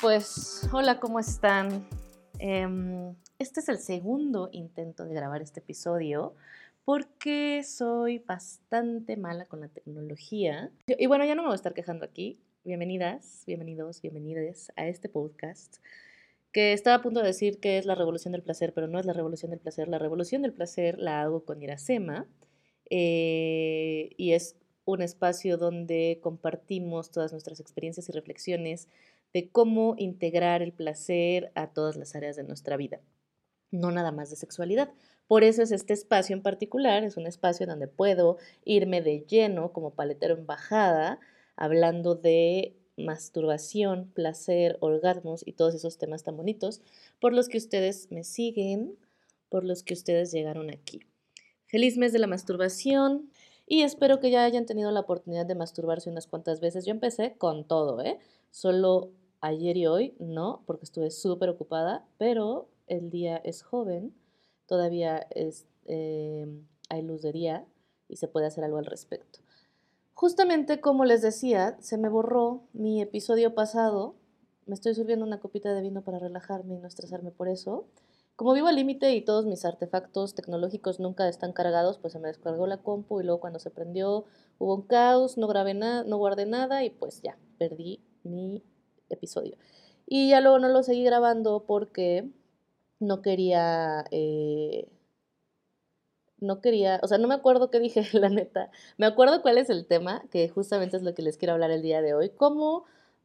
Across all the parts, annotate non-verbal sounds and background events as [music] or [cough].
pues, hola, ¿cómo están? Em, este es el segundo intento de grabar este episodio porque soy bastante mala con la tecnología. Y bueno, ya no me voy a estar quejando aquí. Bienvenidas, bienvenidos, bienvenidas a este podcast que estaba a punto de decir que es la revolución del placer, pero no es la revolución del placer. La revolución del placer la hago con Iracema eh, y es un espacio donde compartimos todas nuestras experiencias y reflexiones de cómo integrar el placer a todas las áreas de nuestra vida, no nada más de sexualidad. Por eso es este espacio en particular, es un espacio donde puedo irme de lleno como paletero en bajada, hablando de masturbación, placer, orgasmos y todos esos temas tan bonitos por los que ustedes me siguen, por los que ustedes llegaron aquí. Feliz mes de la masturbación y espero que ya hayan tenido la oportunidad de masturbarse unas cuantas veces. Yo empecé con todo, ¿eh? Solo ayer y hoy no, porque estuve súper ocupada, pero el día es joven, todavía es, eh, hay luz de día y se puede hacer algo al respecto. Justamente como les decía, se me borró mi episodio pasado. Me estoy sirviendo una copita de vino para relajarme y no estresarme por eso. Como vivo al límite y todos mis artefactos tecnológicos nunca están cargados, pues se me descargó la compu y luego cuando se prendió hubo un caos, no grabé nada, no guardé nada y pues ya, perdí mi episodio. Y ya luego no lo seguí grabando porque no quería eh, no quería, o sea, no me acuerdo qué dije, [laughs] la neta. Me acuerdo cuál es el tema, que justamente es lo que les quiero hablar el día de hoy, cómo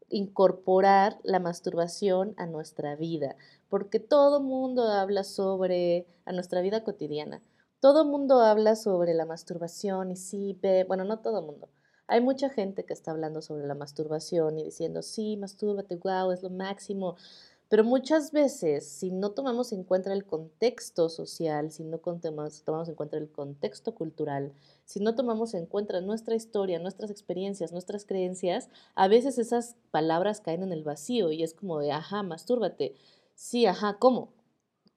incorporar la masturbación a nuestra vida, porque todo mundo habla sobre, a nuestra vida cotidiana, todo mundo habla sobre la masturbación y sí, bueno, no todo mundo. Hay mucha gente que está hablando sobre la masturbación y diciendo, sí, mastúrbate, wow, es lo máximo. Pero muchas veces, si no tomamos en cuenta el contexto social, si no tomamos, en cuenta el contexto cultural, si no tomamos en cuenta nuestra historia, nuestras experiencias, nuestras creencias, a veces esas palabras caen en el vacío y es como de, ajá, mastúrbate. Sí, ajá, ¿cómo?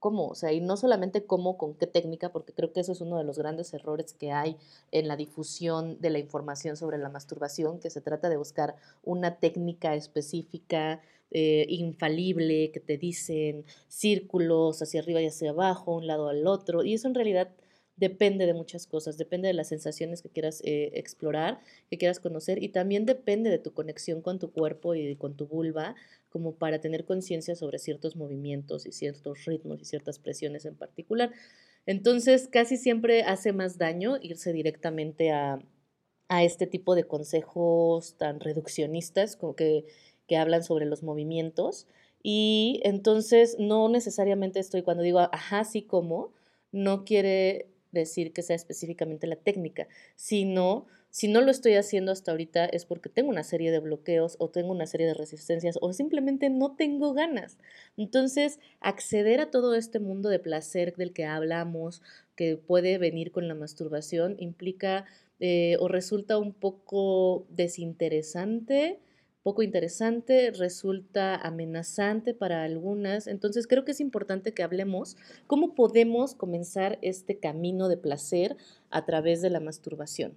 ¿Cómo? O sea, y no solamente cómo, con qué técnica, porque creo que eso es uno de los grandes errores que hay en la difusión de la información sobre la masturbación, que se trata de buscar una técnica específica, eh, infalible, que te dicen círculos hacia arriba y hacia abajo, un lado al otro, y eso en realidad depende de muchas cosas, depende de las sensaciones que quieras eh, explorar, que quieras conocer, y también depende de tu conexión con tu cuerpo y con tu vulva, como para tener conciencia sobre ciertos movimientos y ciertos ritmos y ciertas presiones en particular. Entonces, casi siempre hace más daño irse directamente a, a este tipo de consejos tan reduccionistas, como que que hablan sobre los movimientos. Y entonces no necesariamente estoy, cuando digo, ajá, sí como, no quiere decir que sea específicamente la técnica, sino si no lo estoy haciendo hasta ahorita es porque tengo una serie de bloqueos o tengo una serie de resistencias o simplemente no tengo ganas. Entonces, acceder a todo este mundo de placer del que hablamos, que puede venir con la masturbación, implica eh, o resulta un poco desinteresante, poco interesante, resulta amenazante para algunas. Entonces creo que es importante que hablemos cómo podemos comenzar este camino de placer a través de la masturbación.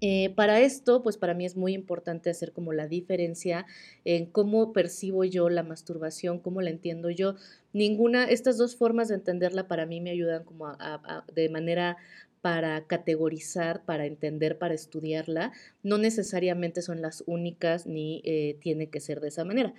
Eh, para esto, pues para mí es muy importante hacer como la diferencia en cómo percibo yo la masturbación, cómo la entiendo yo. Ninguna, estas dos formas de entenderla para mí me ayudan como de manera para categorizar, para entender, para estudiarla, no necesariamente son las únicas ni eh, tiene que ser de esa manera.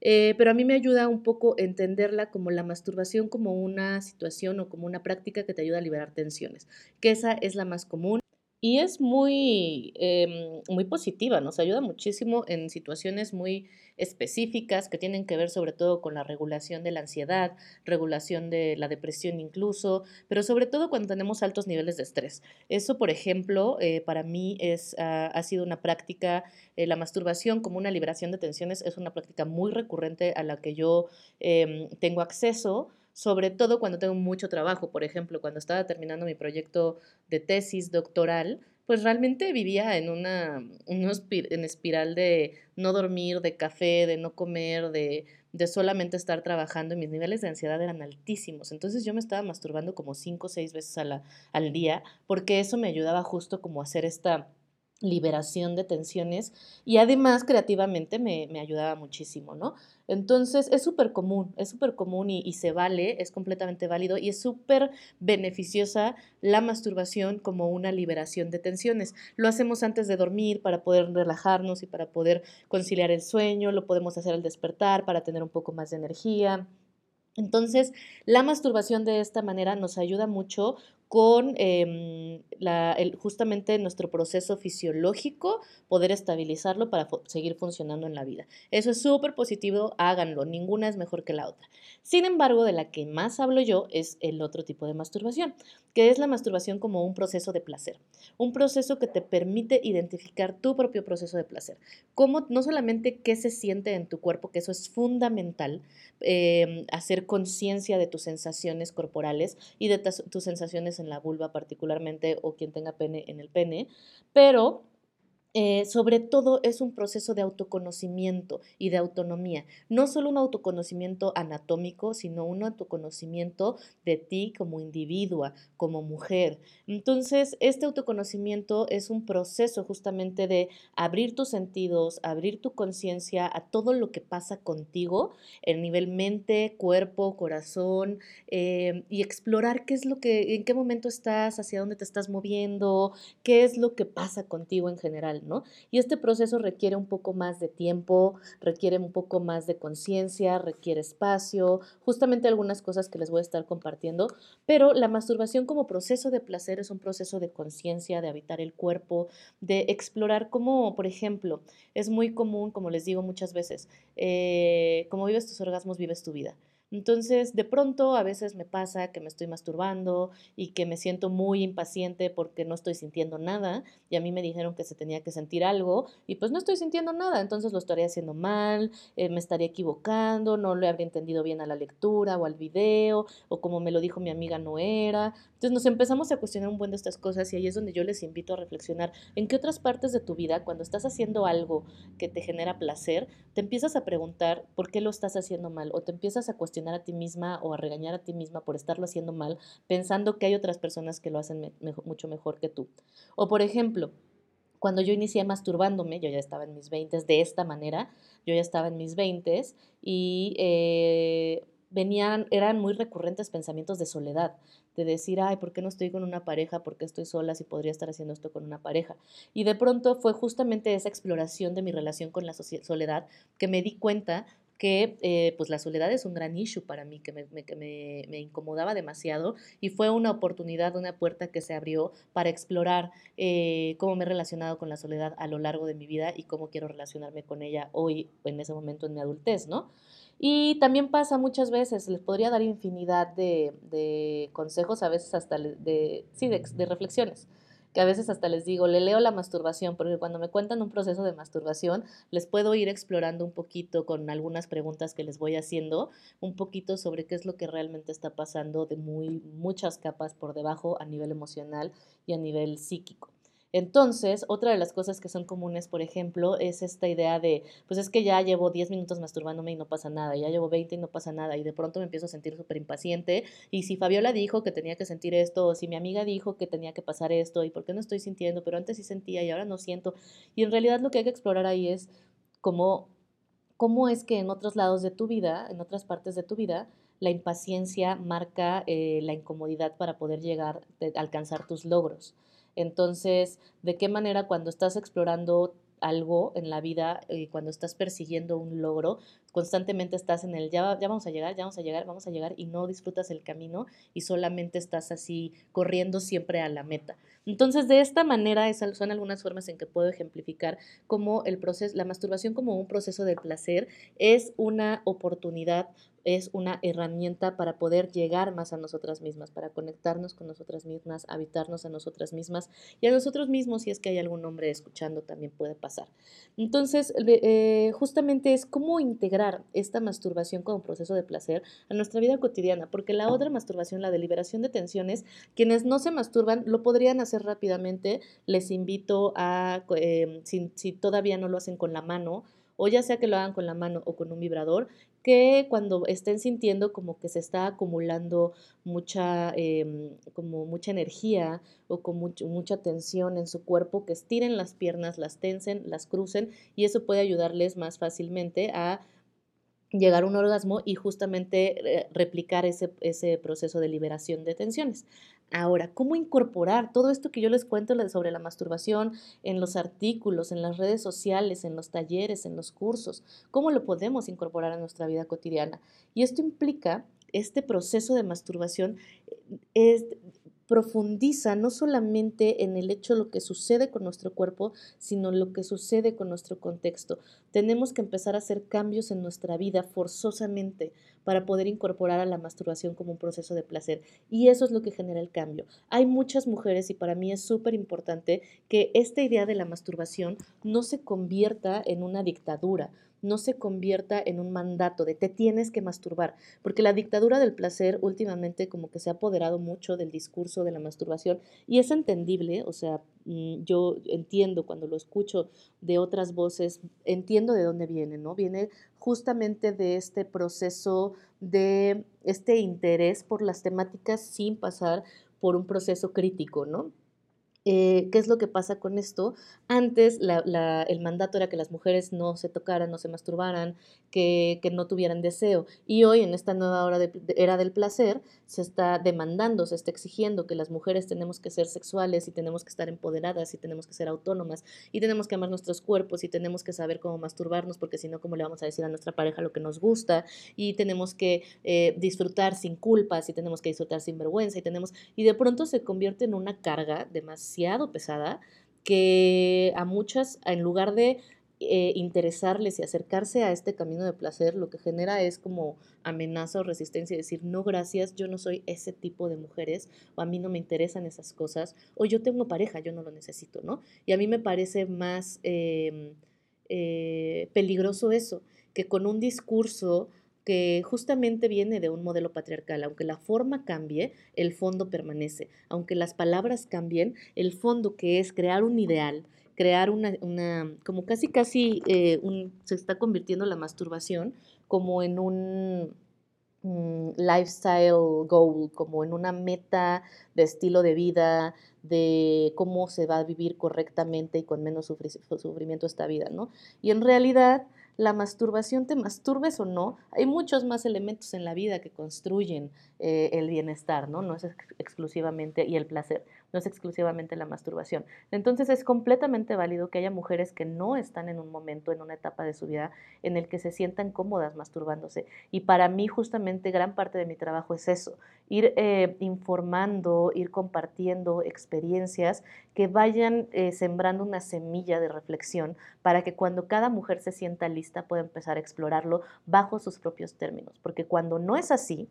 Eh, pero a mí me ayuda un poco entenderla como la masturbación como una situación o como una práctica que te ayuda a liberar tensiones, que esa es la más común y es muy, em, muy positiva, nos ayuda muchísimo en situaciones muy específicas que tienen que ver sobre todo con la regulación de la ansiedad, regulación de la depresión incluso, pero sobre todo cuando tenemos altos niveles de estrés. Eso, por ejemplo, eh, para mí es, ha sido una práctica, eh, la masturbación como una liberación de tensiones es una práctica muy recurrente a la que yo em, tengo acceso sobre todo cuando tengo mucho trabajo. Por ejemplo, cuando estaba terminando mi proyecto de tesis doctoral, pues realmente vivía en una, en espiral de no dormir, de café, de no comer, de, de solamente estar trabajando y mis niveles de ansiedad eran altísimos. Entonces yo me estaba masturbando como cinco o seis veces al día porque eso me ayudaba justo como a hacer esta liberación de tensiones y además creativamente me, ayudaba muchísimo, ¿no? Entonces es súper común, es súper común y, se vale, es completamente válido y es súper beneficiosa la masturbación como una liberación de tensiones. Lo hacemos antes de dormir para poder relajarnos y para poder conciliar el sueño, lo podemos hacer al despertar para tener un poco más de energía. Entonces, la masturbación de esta manera nos ayuda mucho con em, justamente nuestro proceso fisiológico, poder estabilizarlo para seguir funcionando en la vida. Eso es súper positivo, háganlo, ninguna es mejor que la otra. Sin embargo, de la que más hablo yo es el otro tipo de masturbación, que es la masturbación como un proceso de placer, un proceso que te permite identificar tu propio proceso de placer, cómo no solamente qué se siente en tu cuerpo, que eso es fundamental, em, hacer conciencia de tus sensaciones corporales y de tus sensaciones en la vulva particularmente o quien tenga pene en el pene, pero eh, sobre todo es un proceso de autoconocimiento y de autonomía. No solo un autoconocimiento anatómico, sino un autoconocimiento de ti como individua, como mujer. Entonces, este autoconocimiento es un proceso justamente de abrir tus sentidos, abrir tu conciencia a todo lo que pasa contigo, en nivel mente, cuerpo, corazón, eh, y explorar qué es lo que, en qué momento estás, hacia dónde te estás moviendo, qué es lo que pasa contigo en general. Y este proceso requiere un poco más de tiempo, requiere un poco más de conciencia, requiere espacio, justamente algunas cosas que les voy a estar compartiendo, pero la masturbación como proceso de placer es un proceso de conciencia, de habitar el cuerpo, de explorar cómo, por ejemplo, es muy común, como les digo muchas veces, eh, como vives tus orgasmos, vives tu vida. Entonces, de pronto a veces me pasa que me estoy masturbando y que me siento muy impaciente porque no estoy sintiendo nada y a mí me dijeron que se tenía que sentir algo y pues no estoy sintiendo nada, entonces lo estaría haciendo mal, eh, me estaría equivocando, no lo habría entendido bien a la lectura o al video o como me lo dijo mi amiga no era. Entonces nos empezamos a cuestionar un buen de estas cosas y ahí es donde yo les invito a reflexionar en qué otras partes de tu vida, cuando estás haciendo algo que te genera placer, te empiezas a preguntar por qué lo estás haciendo mal o te empiezas a cuestionar a ti misma o a regañar a ti misma por estarlo haciendo mal, pensando que hay otras personas que lo hacen mucho mejor que tú. O por ejemplo, cuando yo inicié masturbándome, yo ya estaba en mis 20 de esta manera, yo ya estaba en mis 20 y eh, venían, eran muy recurrentes pensamientos de soledad, de decir, ay, ¿por qué no estoy con una pareja? ¿Por qué estoy sola si podría estar haciendo esto con una pareja? Y de pronto fue justamente esa exploración de mi relación con la soledad que me di cuenta que eh, pues la soledad es un gran issue para mí, que me, me, incomodaba demasiado y fue una oportunidad, una puerta que se abrió para explorar eh, cómo me he relacionado con la soledad a lo largo de mi vida y cómo quiero relacionarme con ella hoy, en ese momento en mi adultez, ¿no? Y también pasa muchas veces, les podría dar infinidad de, consejos, a veces hasta de, sí, de reflexiones que a veces hasta les digo, le leo la masturbación, porque cuando me cuentan un proceso de masturbación, les puedo ir explorando un poquito con algunas preguntas que les voy haciendo, un poquito sobre qué es lo que realmente está pasando de muy muchas capas por debajo a nivel emocional y a nivel psíquico. Entonces, otra de las cosas que son comunes, por ejemplo, es esta idea de, pues es que ya llevo 10 minutos masturbándome y no pasa nada, ya llevo 20 y no pasa nada, y de pronto me empiezo a sentir súper impaciente, y si Fabiola dijo que tenía que sentir esto, o si mi amiga dijo que tenía que pasar esto, y por qué no estoy sintiendo, pero antes sí sentía y ahora no siento, y en realidad lo que hay que explorar ahí es cómo, cómo es que en otros lados de tu vida, en otras partes de tu vida, la impaciencia marca eh, la incomodidad para poder llegar, a alcanzar tus logros. Entonces, ¿de qué manera cuando estás explorando algo en la vida, eh, cuando estás persiguiendo un logro, constantemente estás en el ya, ya vamos a llegar, ya vamos a llegar, vamos a llegar y no disfrutas el camino y solamente estás así corriendo siempre a la meta. Entonces, de esta manera son algunas formas en que puedo ejemplificar cómo el proceso, la masturbación como un proceso de placer es una oportunidad es una herramienta para poder llegar más a nosotras mismas, para conectarnos con nosotras mismas, habitarnos a nosotras mismas y a nosotros mismos, si es que hay algún hombre escuchando, también puede pasar. Entonces, eh, justamente es cómo integrar esta masturbación como proceso de placer a nuestra vida cotidiana, porque la otra masturbación, la de liberación de tensiones, quienes no se masturban lo podrían hacer rápidamente, les invito a, eh, si todavía no lo hacen con la mano, o ya sea que lo hagan con la mano o con un vibrador, que cuando estén sintiendo como que se está acumulando mucha, em, como mucha energía o con mucha tensión en su cuerpo, que estiren las piernas, las tensen, las crucen y eso puede ayudarles más fácilmente a llegar a un orgasmo y justamente eh, replicar ese, ese, proceso de liberación de tensiones. Ahora, ¿cómo incorporar todo esto que yo les cuento sobre la masturbación en los artículos, en las redes sociales, en los talleres, en los cursos? ¿Cómo lo podemos incorporar a nuestra vida cotidiana? Y esto implica, este proceso de masturbación eh, es profundiza no solamente en el hecho de lo que sucede con nuestro cuerpo, sino lo que sucede con nuestro contexto. Tenemos que empezar a hacer cambios en nuestra vida forzosamente para poder incorporar a la masturbación como un proceso de placer. Y eso es lo que genera el cambio. Hay muchas mujeres y para mí es súper importante que esta idea de la masturbación no se convierta en una dictadura no se convierta en un mandato de te tienes que masturbar, porque la dictadura del placer últimamente como que se ha apoderado mucho del discurso de la masturbación y es entendible, o sea, mm, yo entiendo cuando lo escucho de otras voces, entiendo de dónde viene, ¿no? Viene justamente de este proceso de este interés por las temáticas sin pasar por un proceso crítico, ¿no? Eh, ¿Qué es lo que pasa con esto? Antes el mandato era que las mujeres no se tocaran, no se masturbaran, que, no tuvieran deseo. Y hoy, en esta nueva hora de, era del placer, se está demandando, se está exigiendo que las mujeres tenemos que ser sexuales y tenemos que estar empoderadas y tenemos que ser autónomas y tenemos que amar nuestros cuerpos y tenemos que saber cómo masturbarnos porque si no, ¿cómo le vamos a decir a nuestra pareja lo que nos gusta? Y tenemos que eh, disfrutar sin culpas y tenemos que disfrutar sin vergüenza y tenemos... Y de pronto se convierte en una carga demasiado pesada que a muchas, en lugar de eh, interesarles y acercarse a este camino de placer, lo que genera es como amenaza o resistencia, decir, no, gracias, yo no soy ese tipo de mujeres, o a mí no me interesan esas cosas, o yo tengo pareja, yo no lo necesito, ¿no? Y a mí me parece más em, eh, peligroso eso, que con un discurso que justamente viene de un modelo patriarcal. Aunque la forma cambie, el fondo permanece. Aunque las palabras cambien, el fondo que es crear un ideal, crear una, una como casi casi eh, un, se está convirtiendo la masturbación como en un mm, lifestyle goal, como en una meta de estilo de vida, de cómo se va a vivir correctamente y con menos sufrimiento esta vida, ¿no? Y en realidad la masturbación, te masturbes o no, hay muchos más elementos en la vida que construyen eh, el bienestar, ¿no? No es exclusivamente, y el placer, no es exclusivamente la masturbación. Entonces es completamente válido que haya mujeres que no están en un momento, en una etapa de su vida, en el que se sientan cómodas masturbándose. Y para mí justamente gran parte de mi trabajo es eso, ir eh, informando, ir compartiendo experiencias que vayan eh, sembrando una semilla de reflexión para que cuando cada mujer se sienta lista pueda empezar a explorarlo bajo sus propios términos. Porque cuando no es así,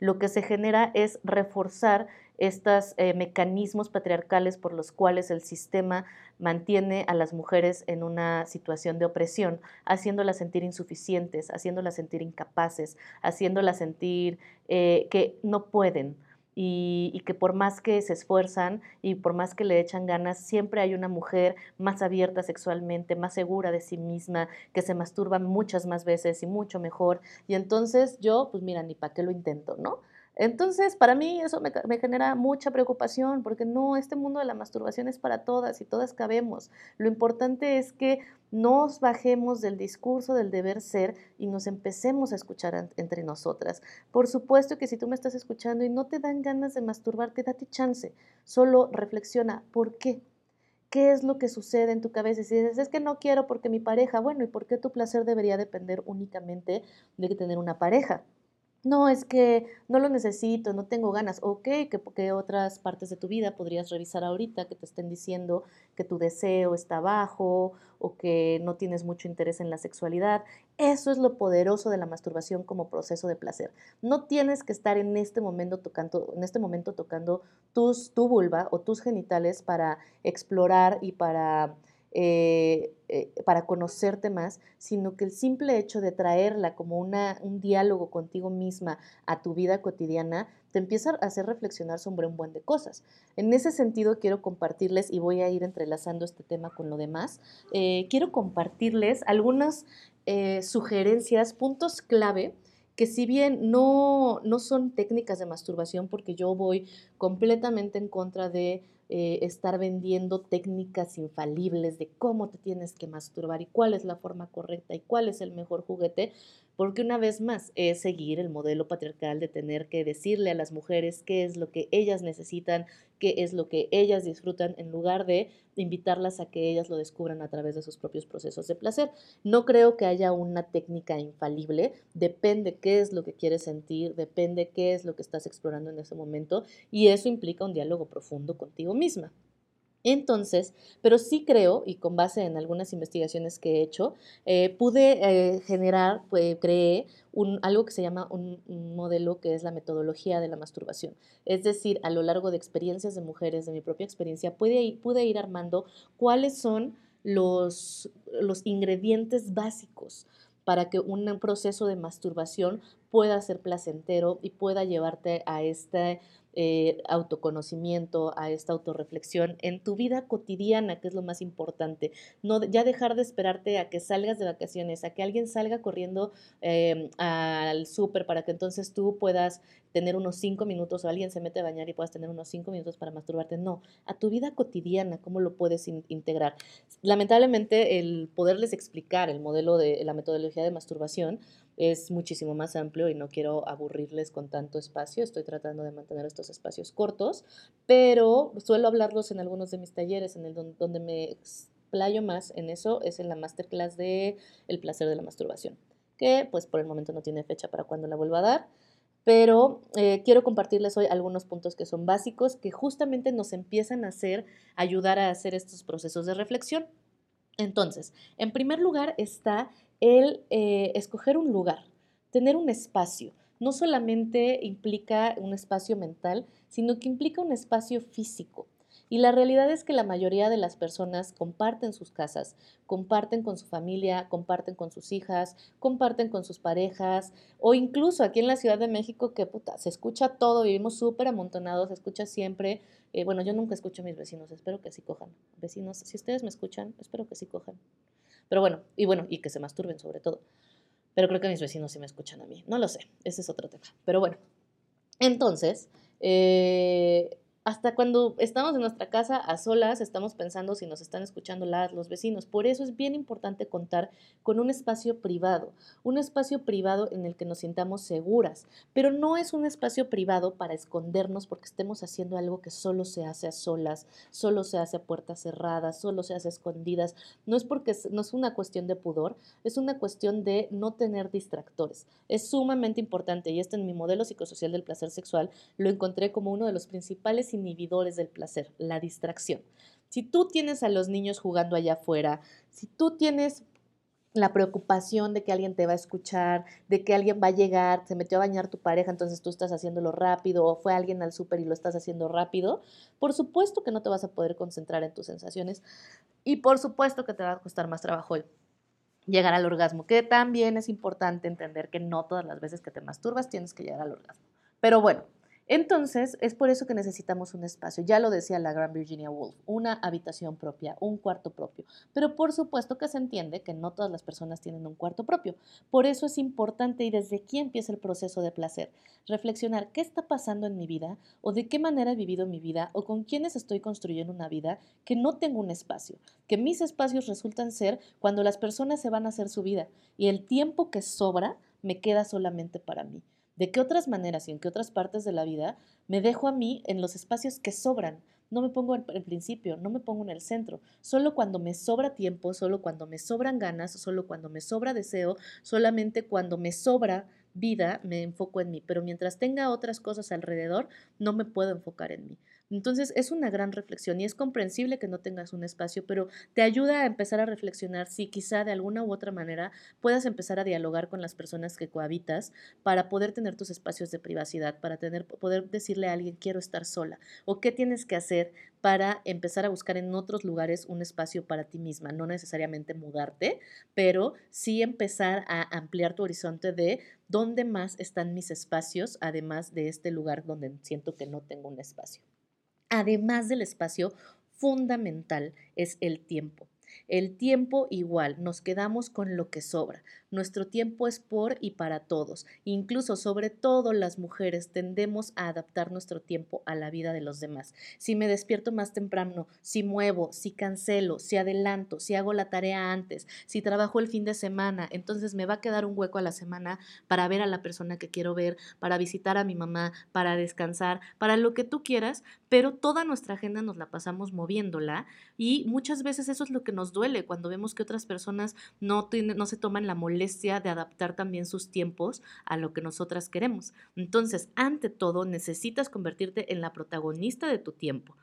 lo que se genera es reforzar estos eh, mecanismos patriarcales por los cuales el sistema mantiene a las mujeres en una situación de opresión, haciéndolas sentir insuficientes, haciéndolas sentir incapaces, haciéndolas sentir eh, que no pueden. Y, y, que por más que se esfuerzan y por más que le echan ganas, siempre hay una mujer más abierta sexualmente, más segura de sí misma, que se masturba muchas más veces y mucho mejor. Y entonces yo, pues mira, ni para qué lo intento, ¿no? Entonces, para mí eso me, genera mucha preocupación porque no, este mundo de la masturbación es para todas y todas cabemos. Lo importante es que nos bajemos del discurso del deber ser y nos empecemos a escuchar entre nosotras. Por supuesto que si tú me estás escuchando y no te dan ganas de masturbarte, date chance. Solo reflexiona, ¿por qué? ¿Qué es lo que sucede en tu cabeza? Si dices, es que no quiero porque mi pareja, bueno, ¿y por qué tu placer debería depender únicamente de tener una pareja? No, es que no lo necesito, no tengo ganas. Ok, que, porque otras partes de tu vida podrías revisar ahorita que te estén diciendo que tu deseo está bajo o que no tienes mucho interés en la sexualidad. Eso es lo poderoso de la masturbación como proceso de placer. No tienes que estar en este momento tocando, en este momento tocando tus, tu vulva o tus genitales para explorar y para eh, eh, para conocerte más, sino que el simple hecho de traerla como un diálogo contigo misma a tu vida cotidiana te empieza a hacer reflexionar sobre un buen de cosas. En ese sentido quiero compartirles, y voy a ir entrelazando este tema con lo demás, eh, quiero compartirles algunos eh, sugerencias, puntos clave que si bien no, no son técnicas de masturbación, porque yo voy completamente en contra de eh, estar vendiendo técnicas infalibles de cómo te tienes que masturbar y cuál es la forma correcta y cuál es el mejor juguete, porque una vez más es seguir el modelo patriarcal de tener que decirle a las mujeres qué es lo que ellas necesitan, qué es lo que ellas disfrutan, en lugar de invitarlas a que ellas lo descubran a través de sus propios procesos de placer. No creo que haya una técnica infalible, depende qué es lo que quieres sentir, depende qué es lo que estás explorando en ese momento y eso implica un diálogo profundo contigo misma. Entonces, pero sí creo, y con base en algunas investigaciones que he hecho, eh, pude eh, generar, pues, creé algo que se llama un, modelo que es la metodología de la masturbación. Es decir, a lo largo de experiencias de mujeres, de mi propia experiencia, pude ir, armando cuáles son los ingredientes básicos para que un proceso de masturbación pueda ser placentero y pueda llevarte a este eh, autoconocimiento, a esta autorreflexión en tu vida cotidiana, que es lo más importante. No, ya dejar de esperarte a que salgas de vacaciones, a que alguien salga corriendo em, al súper para que entonces tú puedas tener unos cinco minutos o alguien se mete a bañar y puedas tener unos cinco minutos para masturbarte. No, a tu vida cotidiana, ¿cómo lo puedes integrar? Lamentablemente, el poderles explicar el modelo de la metodología de masturbación, es muchísimo más amplio y no quiero aburrirles con tanto espacio. Estoy tratando de mantener estos espacios cortos, pero suelo hablarlos en algunos de mis talleres, en el donde, me explayo más en eso, es en la masterclass de El placer de la masturbación, que pues por el momento no tiene fecha para cuando la vuelva a dar. Pero eh, quiero compartirles hoy algunos puntos que son básicos, que justamente nos empiezan a hacer, ayudar a hacer estos procesos de reflexión. Entonces, en primer lugar está el eh, escoger un lugar, tener un espacio. No solamente implica un espacio mental, sino que implica un espacio físico. Y la realidad es que la mayoría de las personas comparten sus casas, comparten con su familia, comparten con sus hijas, comparten con sus parejas, o incluso aquí en la Ciudad de México, que se escucha todo, vivimos súper amontonados, se escucha siempre. Eh, bueno, yo nunca escucho a mis vecinos, espero que sí cojan. Vecinos, si ustedes me escuchan, espero que sí cojan. Pero bueno, y bueno, y que se masturben sobre todo. Pero creo que mis vecinos sí me escuchan a mí. No lo sé, ese es otro tema. Pero bueno, entonces, eh, hasta cuando estamos en nuestra casa a solas, estamos pensando si nos están escuchando las, los vecinos. Por eso es bien importante contar con un espacio privado, un espacio privado en el que nos sintamos seguras, pero no es un espacio privado para escondernos porque estemos haciendo algo que solo se hace a solas, solo se hace a puertas cerradas, solo se hace a escondidas. No es porque no es una cuestión de pudor, es una cuestión de no tener distractores. Es sumamente importante y esto en mi modelo psicosocial del placer sexual lo encontré como uno de los principales inhibidores del placer, la distracción. Si tú tienes a los niños jugando allá afuera, si tú tienes la preocupación de que alguien te va a escuchar, de que alguien va a llegar, se metió a bañar tu pareja, entonces tú estás haciéndolo rápido, o fue alguien al súper y lo estás haciendo rápido, por supuesto que no te vas a poder concentrar en tus sensaciones y por supuesto que te va a costar más trabajo llegar al orgasmo, que también es importante entender que no todas las veces que te masturbas tienes que llegar al orgasmo. Pero bueno, entonces, es por eso que necesitamos un espacio. Ya lo decía la gran Virginia Woolf, una habitación propia, un cuarto propio. Pero por supuesto que se entiende que no todas las personas tienen un cuarto propio. Por eso es importante y desde aquí empieza el proceso de placer. Reflexionar qué está pasando en mi vida o de qué manera he vivido mi vida o con quiénes estoy construyendo una vida que no tengo un espacio. Que mis espacios resultan ser cuando las personas se van a hacer su vida y el tiempo que sobra me queda solamente para mí de qué otras maneras y en qué otras partes de la vida me dejo a mí en los espacios que sobran. No me pongo en el principio, no me pongo en el centro. Solo cuando me sobra tiempo, solo cuando me sobran ganas, solo cuando me sobra deseo, solamente cuando me sobra vida me enfoco en mí. Pero mientras tenga otras cosas alrededor, no me puedo enfocar en mí. Entonces es una gran reflexión y es comprensible que no tengas un espacio, pero te ayuda a empezar a reflexionar si quizá de alguna u otra manera puedas empezar a dialogar con las personas que cohabitas para poder tener tus espacios de privacidad, para tener, poder decirle a alguien quiero estar sola o qué tienes que hacer para empezar a buscar en otros lugares un espacio para ti misma, no necesariamente mudarte, pero sí empezar a ampliar tu horizonte de dónde más están mis espacios, además de este lugar donde siento que no tengo un espacio. Además del espacio, fundamental es el tiempo. El tiempo igual, nos quedamos con lo que sobra. Nuestro tiempo es por y para todos. Incluso, sobre todo las mujeres, tendemos a adaptar nuestro tiempo a la vida de los demás. Si me despierto más temprano, si muevo, si cancelo, si adelanto, si hago la tarea antes, si trabajo el fin de semana, entonces me va a quedar un hueco a la semana para ver a la persona que quiero ver, para visitar a mi mamá, para descansar, para lo que tú quieras, pero toda nuestra agenda nos la pasamos moviéndola y muchas veces eso es lo que nos duele cuando vemos que otras personas no, no se toman la molestia de adaptar también sus tiempos a lo que nosotras queremos. Entonces, ante todo, necesitas convertirte en la protagonista de tu tiempo.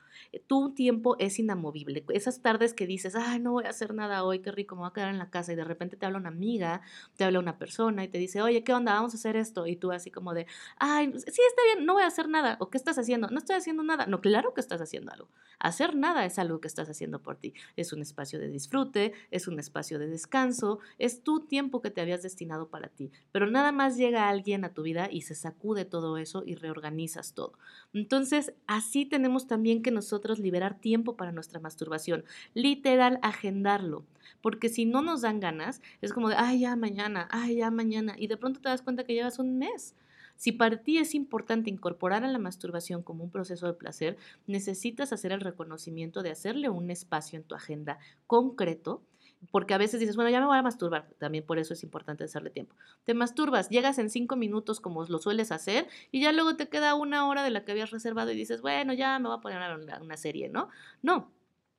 Tu tiempo es inamovible. Esas tardes que dices, ay, no voy a hacer nada hoy, qué rico, me voy a quedar en la casa y de repente te habla una amiga, te habla una persona y te dice, oye, ¿qué onda? Vamos a hacer esto. Y tú así como de, ay, sí, está bien, no voy a hacer nada. ¿O qué estás haciendo? No estoy haciendo nada. No, claro que estás haciendo algo. Hacer nada es algo que estás haciendo por ti. Es un espacio de disfrute, es un espacio de descanso, es tu tiempo que te habías destinado para ti. Pero nada más llega alguien a tu vida y se sacude todo eso y reorganizas todo. Entonces, así tenemos también que nosotros liberar tiempo para nuestra masturbación. Literal, agendarlo. Porque si no nos dan ganas, es como de, ay, ya mañana, ay, ya mañana. Y de pronto te das cuenta que llevas un mes. Si para ti es importante incorporar a la masturbación como un proceso de placer, necesitas hacer el reconocimiento de hacerle un espacio en tu agenda concreto porque a veces dices, bueno, ya me voy a masturbar, también por eso es importante hacerle tiempo. Te masturbas, llegas en cinco minutos como lo sueles hacer y ya luego te queda una hora de la que habías reservado y dices, bueno, ya me voy a poner una, una serie, ¿no? No,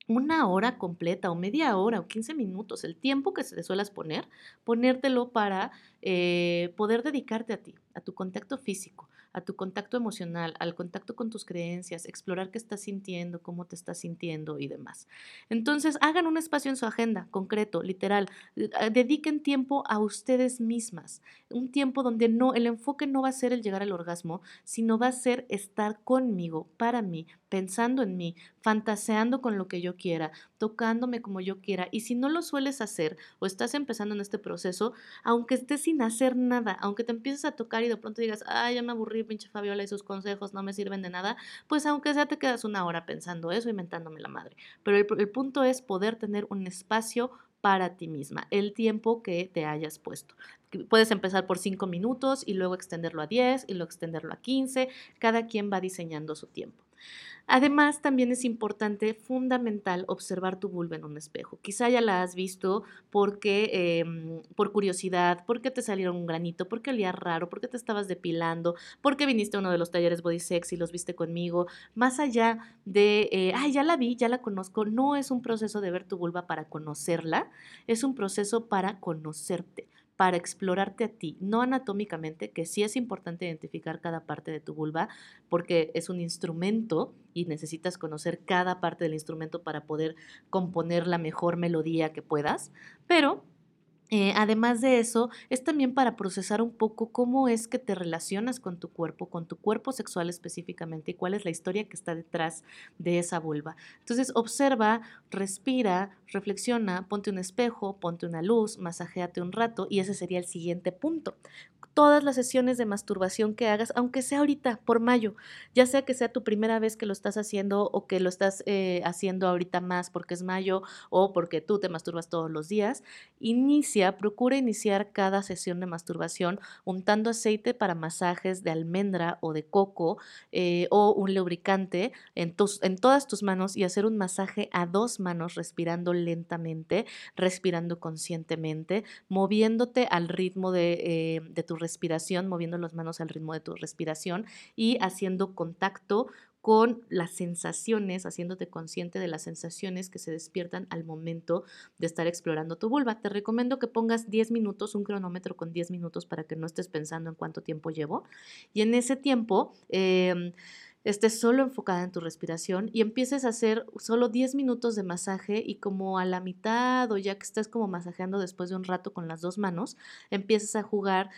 una hora completa o media hora o 15 minutos, el tiempo que te suelas poner, ponértelo para eh, poder dedicarte a ti, a tu contacto físico, a tu contacto emocional, al contacto con tus creencias, explorar qué estás sintiendo, cómo te estás sintiendo y demás. Entonces, hagan un espacio en su agenda, concreto, literal. Eh, dediquen tiempo a ustedes mismas. Un tiempo donde no, el enfoque no va a ser el llegar al orgasmo, sino va a ser estar conmigo, para mí, pensando en mí, fantaseando con lo que yo quiera, tocándome como yo quiera. Y si no lo sueles hacer o estás empezando en este proceso, aunque estés sin hacer nada, aunque te empieces a tocar y de pronto digas, ay, ya me aburrí, pinche Fabiola y sus consejos no me sirven de nada, pues aunque sea te quedas una hora pensando eso, inventándome la madre. Pero el, el punto es poder tener un espacio para ti misma, el tiempo que te hayas puesto. Puedes empezar por 5 minutos y luego extenderlo a 10 y luego extenderlo a 15. Cada quien va diseñando su tiempo. Además, también es importante, fundamental, observar tu vulva en un espejo. Quizá ya la has visto porque, em, por curiosidad, porque te salieron un granito, porque olía raro, porque te estabas depilando, porque viniste a uno de los talleres Body Sex y los viste conmigo. Más allá de, eh, ay, ya la vi, ya la conozco, no es un proceso de ver tu vulva para conocerla, es un proceso para conocerte para explorarte a ti, no anatómicamente, que sí es importante identificar cada parte de tu vulva porque es un instrumento y necesitas conocer cada parte del instrumento para poder componer la mejor melodía que puedas, pero eh, además de eso, es también para procesar un poco cómo es que te relacionas con tu cuerpo, con tu cuerpo sexual específicamente y cuál es la historia que está detrás de esa vulva. Entonces, observa, respira, reflexiona, ponte un espejo, ponte una luz, masajéate un rato y ese sería el siguiente punto todas las sesiones de masturbación que hagas, aunque sea ahorita, por mayo, ya sea que sea tu primera vez que lo estás haciendo o que lo estás eh, haciendo ahorita más porque es mayo o porque tú te masturbas todos los días, inicia, procura iniciar cada sesión de masturbación untando aceite para masajes de almendra o de coco eh, o un lubricante en, tus, en todas tus manos y hacer un masaje a dos manos respirando lentamente, respirando conscientemente, moviéndote al ritmo de, eh, de tu respiración, moviendo las manos al ritmo de tu respiración y haciendo contacto con las sensaciones, haciéndote consciente de las sensaciones que se despiertan al momento de estar explorando tu vulva. Te recomiendo que pongas 10 minutos, un cronómetro con 10 minutos para que no estés pensando en cuánto tiempo llevo. Y en ese tiempo... Eh, estés solo enfocada en tu respiración y empieces a hacer solo 10 minutos de masaje y como a la mitad o ya que estás como masajeando después de un rato con las dos manos, empieces a jugar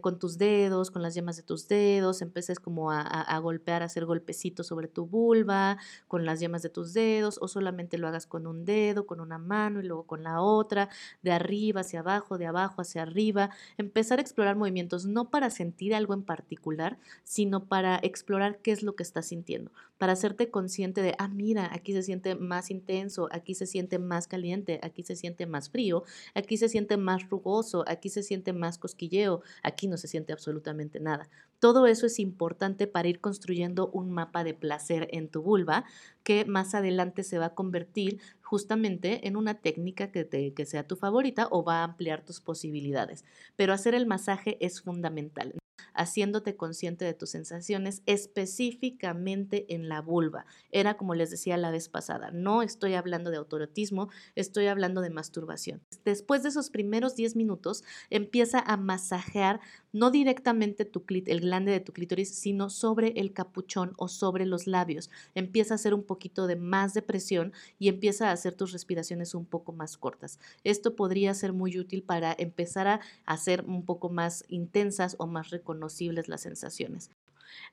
con tus dedos, con las yemas de tus dedos, empieces como a, a, golpear, a hacer golpecitos sobre tu vulva con las yemas de tus dedos o solamente lo hagas con un dedo, con una mano y luego con la otra, de arriba hacia abajo, de abajo hacia arriba, empezar a explorar movimientos no para sentir algo en particular, sino para explorar qué lo que estás sintiendo, para hacerte consciente de, ah, mira, aquí se siente más intenso, aquí se siente más caliente, aquí se siente más frío, aquí se siente más rugoso, aquí se siente más cosquilleo, aquí no se siente absolutamente nada. Todo eso es importante para ir construyendo un mapa de placer en tu vulva que más adelante se va a convertir justamente en una técnica que, te, que sea tu favorita o va a ampliar tus posibilidades. Pero hacer el masaje es fundamental haciéndote consciente de tus sensaciones específicamente en la vulva. Era como les decía la vez pasada, no estoy hablando de autorotismo, estoy hablando de masturbación. Después de esos primeros 10 minutos, empieza a masajear no directamente tu el glande de tu clítoris, sino sobre el capuchón o sobre los labios. Empieza a hacer un poquito de más de presión y empieza a hacer tus respiraciones un poco más cortas. Esto podría ser muy útil para empezar a hacer un poco más intensas o más reconocibles las sensaciones.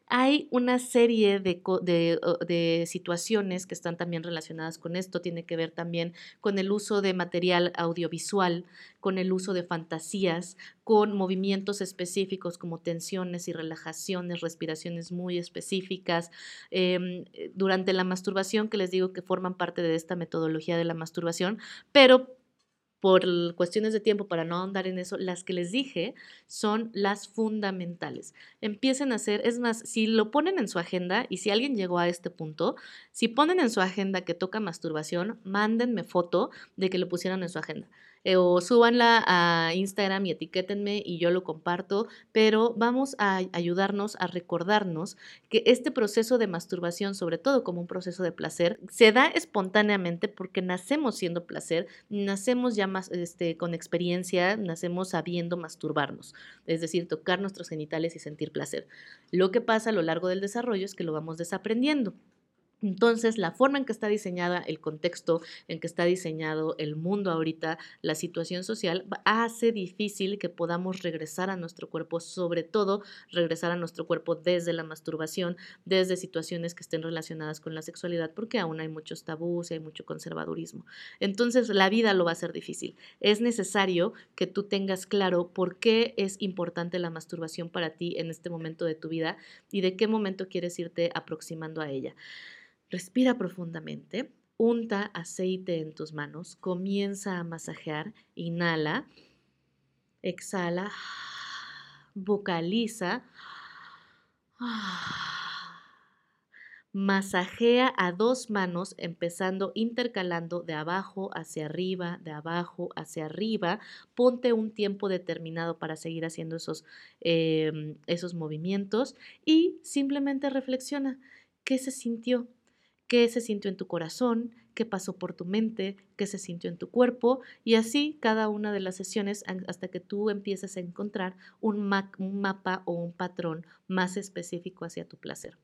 Hay una serie de, situaciones que están también relacionadas con esto. Tiene que ver también con el uso de material audiovisual, con el uso de fantasías, con movimientos específicos como tensiones y relajaciones, respiraciones muy específicas. Em, durante la masturbación, que les digo que forman parte de esta metodología de la masturbación, pero por cuestiones de tiempo, para no ahondar en eso, las que les dije son las fundamentales. Empiecen a hacer, es más, si lo ponen en su agenda y si alguien llegó a este punto, si ponen en su agenda que toca masturbación, mándenme foto de que lo pusieron en su agenda. Eh, o súbanla a Instagram y etiquétenme y yo lo comparto, pero vamos a ayudarnos a recordarnos que este proceso de masturbación, sobre todo como un proceso de placer, se da espontáneamente porque nacemos siendo placer, nacemos ya más este, con experiencia, nacemos sabiendo masturbarnos, es decir, tocar nuestros genitales y sentir placer. Lo que pasa a lo largo del desarrollo es que lo vamos desaprendiendo. Entonces, la forma en que está diseñada el contexto, en que está diseñado el mundo ahorita, la situación social, hace difícil que podamos regresar a nuestro cuerpo, sobre todo regresar a nuestro cuerpo desde la masturbación, desde situaciones que estén relacionadas con la sexualidad, porque aún hay muchos tabús y hay mucho conservadurismo. Entonces, la vida lo va a hacer difícil. Es necesario que tú tengas claro por qué es importante la masturbación para ti en este momento de tu vida y de qué momento quieres irte aproximando a ella. Respira profundamente, unta aceite en tus manos, comienza a masajear, inhala, exhala, vocaliza, masajea a dos manos, empezando intercalando de abajo hacia arriba, de abajo hacia arriba. Ponte un tiempo determinado para seguir haciendo esos, em, esos movimientos y simplemente reflexiona qué se sintió, qué se sintió en tu corazón, qué pasó por tu mente, qué se sintió en tu cuerpo y así cada una de las sesiones hasta que tú empieces a encontrar un, mapa o un patrón más específico hacia tu placer.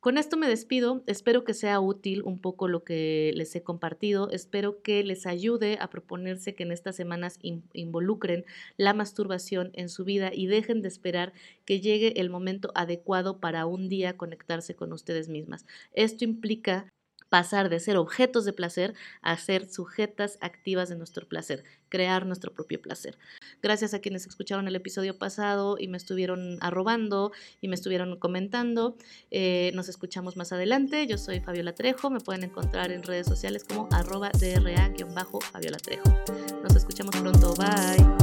Con esto me despido, espero que sea útil un poco lo que les he compartido, espero que les ayude a proponerse que en estas semanas involucren la masturbación en su vida y dejen de esperar que llegue el momento adecuado para un día conectarse con ustedes mismas. Esto implica pasar de ser objetos de placer a ser sujetas activas de nuestro placer, crear nuestro propio placer. Gracias a quienes escucharon el episodio pasado y me estuvieron arrobando y me estuvieron comentando. Eh, nos escuchamos más adelante. Yo soy Fabiola Trejo. Me pueden encontrar en redes sociales como arroba DRA-Fabiola Trejo. Nos escuchamos pronto. Bye.